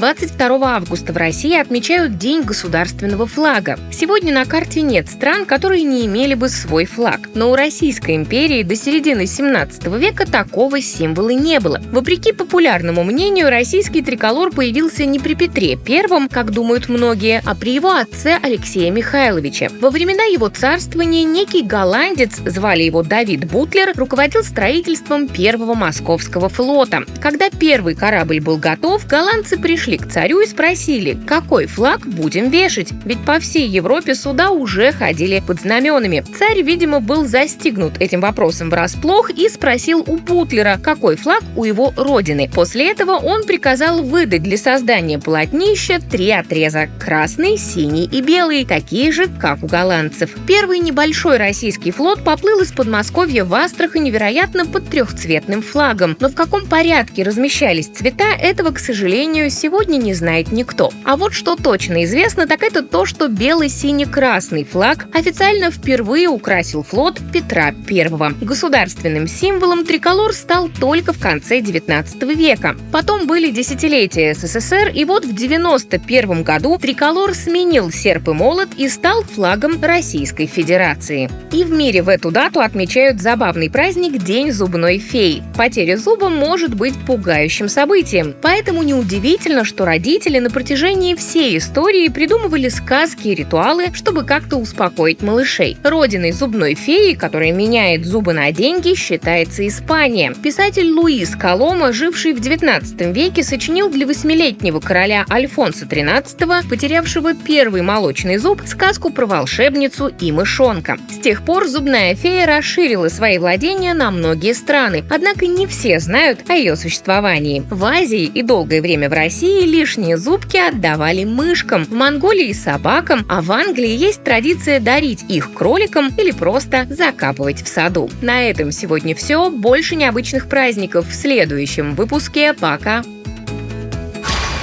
22 августа в России отмечают День государственного флага. Сегодня на карте нет стран, которые не имели бы свой флаг. Но у Российской империи до середины 17 века такого символа не было. Вопреки популярному мнению, российский триколор появился не при Петре I, как думают многие, а при его отце Алексея Михайловича. Во времена его царствования некий голландец, звали его Давид Бутлер, руководил строительством первого московского флота. Когда первый корабль был готов, голландцы пришли пришли к царю и спросили, какой флаг будем вешать, ведь по всей Европе суда уже ходили под знаменами. Царь, видимо, был застигнут этим вопросом врасплох и спросил у Бутлера, какой флаг у его родины. После этого он приказал выдать для создания полотнища три отреза – красный, синий и белый, такие же, как у голландцев. Первый небольшой российский флот поплыл из Подмосковья в Астрахань, невероятно под трехцветным флагом. Но в каком порядке размещались цвета, этого, к сожалению, сегодня сегодня не знает никто. А вот что точно известно, так это то, что белый-синий-красный флаг официально впервые украсил флот Петра I. Государственным символом триколор стал только в конце 19 века. Потом были десятилетия СССР, и вот в 91 году триколор сменил серп и молот и стал флагом Российской Федерации. И в мире в эту дату отмечают забавный праздник День зубной феи. Потеря зуба может быть пугающим событием, поэтому неудивительно, что родители на протяжении всей истории придумывали сказки и ритуалы, чтобы как-то успокоить малышей. Родиной зубной феи, которая меняет зубы на деньги, считается Испания. Писатель Луис Колома, живший в 19 веке, сочинил для восьмилетнего короля Альфонса XIII, потерявшего первый молочный зуб, сказку про волшебницу и мышонка. С тех пор зубная фея расширила свои владения на многие страны, однако не все знают о ее существовании. В Азии и долгое время в России России лишние зубки отдавали мышкам, в Монголии – собакам, а в Англии есть традиция дарить их кроликам или просто закапывать в саду. На этом сегодня все. Больше необычных праздников в следующем выпуске. Пока!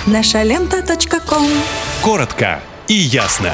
Наша лента. Коротко и ясно.